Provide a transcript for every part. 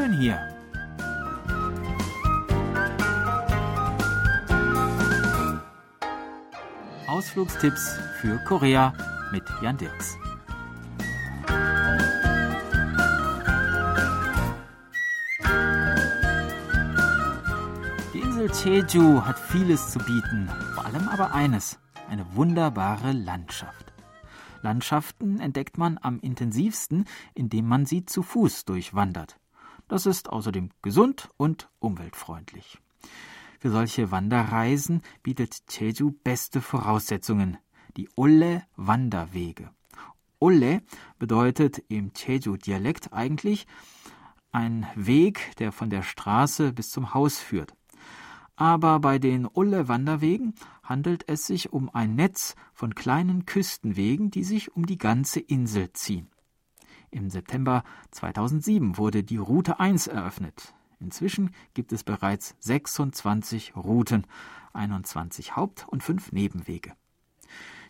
schön hier. Ausflugstipps für Korea mit Jan Dirks. Die Insel Jeju hat vieles zu bieten, vor allem aber eines, eine wunderbare Landschaft. Landschaften entdeckt man am intensivsten, indem man sie zu Fuß durchwandert. Das ist außerdem gesund und umweltfreundlich. Für solche Wanderreisen bietet Jeju beste Voraussetzungen, die Olle Wanderwege. Olle bedeutet im Jeju-Dialekt eigentlich ein Weg, der von der Straße bis zum Haus führt. Aber bei den Ulle-Wanderwegen handelt es sich um ein Netz von kleinen Küstenwegen, die sich um die ganze Insel ziehen. Im September 2007 wurde die Route 1 eröffnet. Inzwischen gibt es bereits 26 Routen, 21 Haupt- und 5 Nebenwege.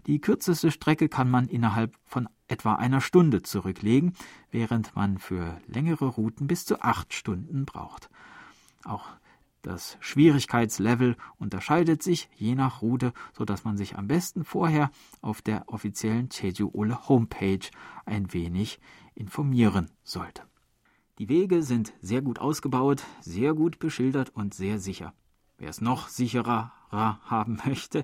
Die kürzeste Strecke kann man innerhalb von etwa einer Stunde zurücklegen, während man für längere Routen bis zu acht Stunden braucht. Auch das Schwierigkeitslevel unterscheidet sich je nach Route, so dass man sich am besten vorher auf der offiziellen Jeju Ole Homepage ein wenig informieren sollte. Die Wege sind sehr gut ausgebaut, sehr gut beschildert und sehr sicher. Wer es noch sicherer haben möchte,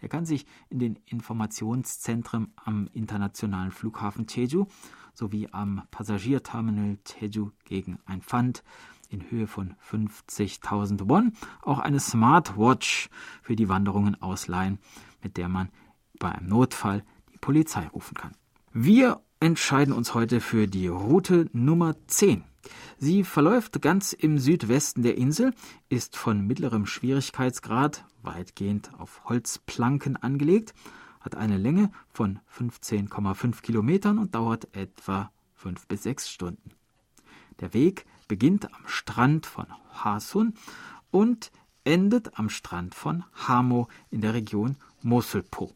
der kann sich in den Informationszentren am internationalen Flughafen Jeju sowie am Passagierterminal Jeju gegen ein Pfand in Höhe von 50.000 Won auch eine Smartwatch für die Wanderungen ausleihen, mit der man bei einem Notfall die Polizei rufen kann. Wir entscheiden uns heute für die Route Nummer 10. Sie verläuft ganz im Südwesten der Insel, ist von mittlerem Schwierigkeitsgrad weitgehend auf Holzplanken angelegt, hat eine Länge von 15,5 Kilometern und dauert etwa fünf bis sechs Stunden. Der Weg beginnt am Strand von Hasun und endet am Strand von Hamo in der Region Moselpo.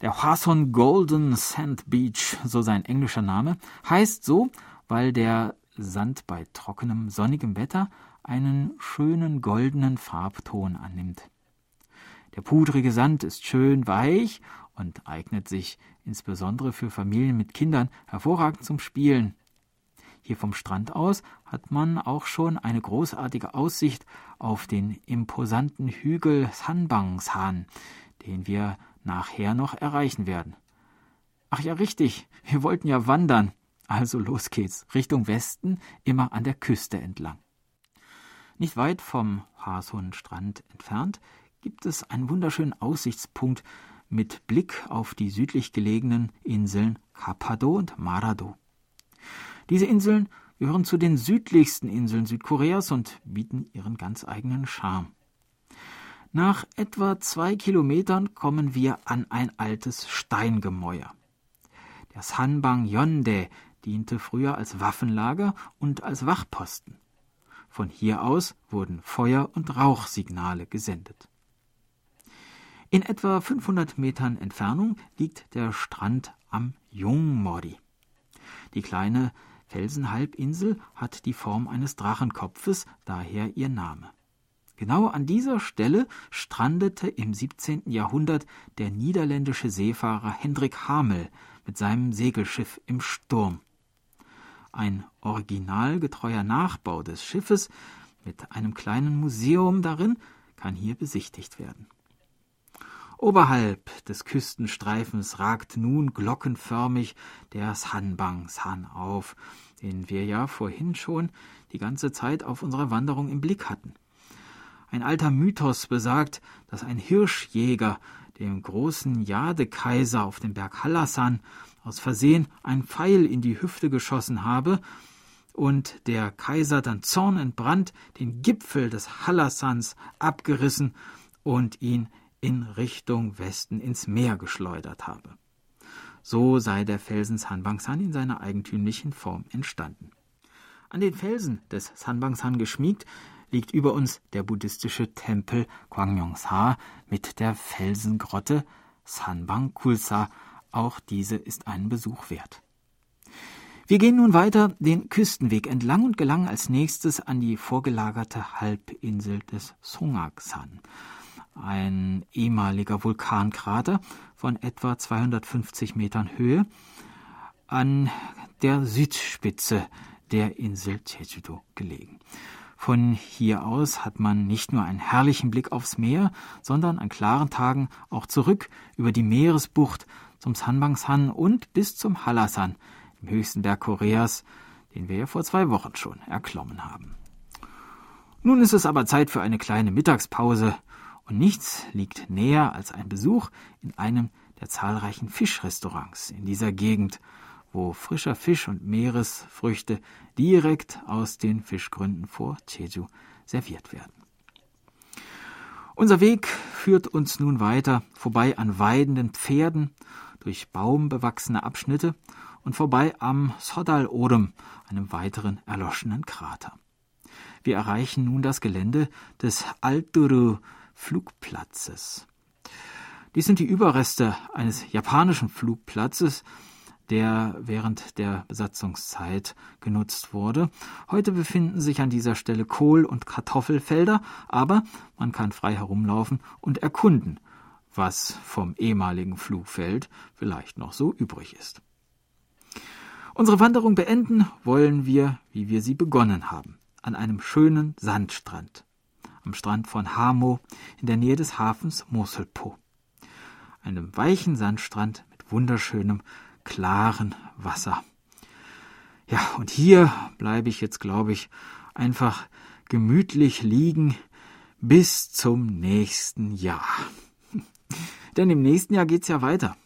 Der Hasun Golden Sand Beach, so sein englischer Name, heißt so, weil der Sand bei trockenem, sonnigem Wetter einen schönen goldenen Farbton annimmt. Der pudrige Sand ist schön weich und eignet sich insbesondere für Familien mit Kindern hervorragend zum Spielen. Hier vom Strand aus hat man auch schon eine großartige Aussicht auf den imposanten Hügel Sanbangsan, den wir nachher noch erreichen werden. Ach ja, richtig, wir wollten ja wandern. Also los geht's, Richtung Westen, immer an der Küste entlang. Nicht weit vom Hasun-Strand entfernt gibt es einen wunderschönen Aussichtspunkt mit Blick auf die südlich gelegenen Inseln Kapado und Marado. Diese Inseln gehören zu den südlichsten Inseln Südkoreas und bieten ihren ganz eigenen Charme. Nach etwa zwei Kilometern kommen wir an ein altes Steingemäuer. Der Sanbang Yonde diente früher als Waffenlager und als Wachposten. Von hier aus wurden Feuer- und Rauchsignale gesendet. In etwa 500 Metern Entfernung liegt der Strand am Jungmori. Die kleine Felsenhalbinsel hat die Form eines Drachenkopfes, daher ihr Name. Genau an dieser Stelle strandete im 17. Jahrhundert der niederländische Seefahrer Hendrik Hamel mit seinem Segelschiff im Sturm. Ein originalgetreuer Nachbau des Schiffes mit einem kleinen Museum darin kann hier besichtigt werden. Oberhalb des Küstenstreifens ragt nun glockenförmig der Sanbang-San auf, den wir ja vorhin schon die ganze Zeit auf unserer Wanderung im Blick hatten. Ein alter Mythos besagt, dass ein Hirschjäger dem großen Jadekaiser auf dem Berg Hallasan aus Versehen ein Pfeil in die Hüfte geschossen habe und der Kaiser dann zornentbrannt den Gipfel des Hallasans abgerissen und ihn in Richtung Westen ins Meer geschleudert habe. So sei der Felsen Sanbangsan in seiner eigentümlichen Form entstanden. An den Felsen des Sanbangsan geschmiegt liegt über uns der buddhistische Tempel Gwangyongsa mit der Felsengrotte Sanbang Kulsa. Auch diese ist einen Besuch wert. Wir gehen nun weiter den Küstenweg entlang und gelangen als nächstes an die vorgelagerte Halbinsel des Songaksan, ein ehemaliger Vulkankrater von etwa 250 Metern Höhe an der Südspitze der Insel Jeju-do gelegen. Von hier aus hat man nicht nur einen herrlichen Blick aufs Meer, sondern an klaren Tagen auch zurück über die Meeresbucht zum Sanbangsan und bis zum Halasan, dem höchsten Berg Koreas, den wir ja vor zwei Wochen schon erklommen haben. Nun ist es aber Zeit für eine kleine Mittagspause, und nichts liegt näher als ein Besuch in einem der zahlreichen Fischrestaurants in dieser Gegend, wo frischer Fisch und Meeresfrüchte direkt aus den Fischgründen vor Jeju serviert werden. Unser Weg führt uns nun weiter vorbei an weidenden Pferden, durch baumbewachsene Abschnitte und vorbei am Sodal Odem, einem weiteren erloschenen Krater. Wir erreichen nun das Gelände des Alturu Flugplatzes. Dies sind die Überreste eines japanischen Flugplatzes, der während der Besatzungszeit genutzt wurde. Heute befinden sich an dieser Stelle Kohl- und Kartoffelfelder, aber man kann frei herumlaufen und erkunden, was vom ehemaligen Flugfeld vielleicht noch so übrig ist. Unsere Wanderung beenden wollen wir, wie wir sie begonnen haben, an einem schönen Sandstrand, am Strand von Hamo in der Nähe des Hafens Moselpo. Einem weichen Sandstrand mit wunderschönem klaren Wasser. Ja, und hier bleibe ich jetzt, glaube ich, einfach gemütlich liegen bis zum nächsten Jahr. Denn im nächsten Jahr geht's ja weiter.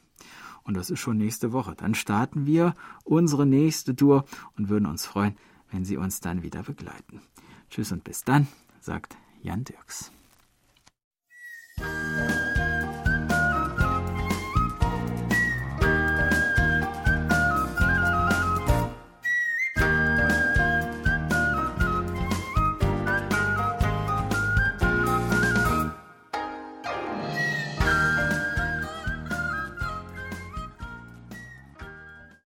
Und das ist schon nächste Woche. Dann starten wir unsere nächste Tour und würden uns freuen, wenn Sie uns dann wieder begleiten. Tschüss und bis dann, sagt Jan Dirks.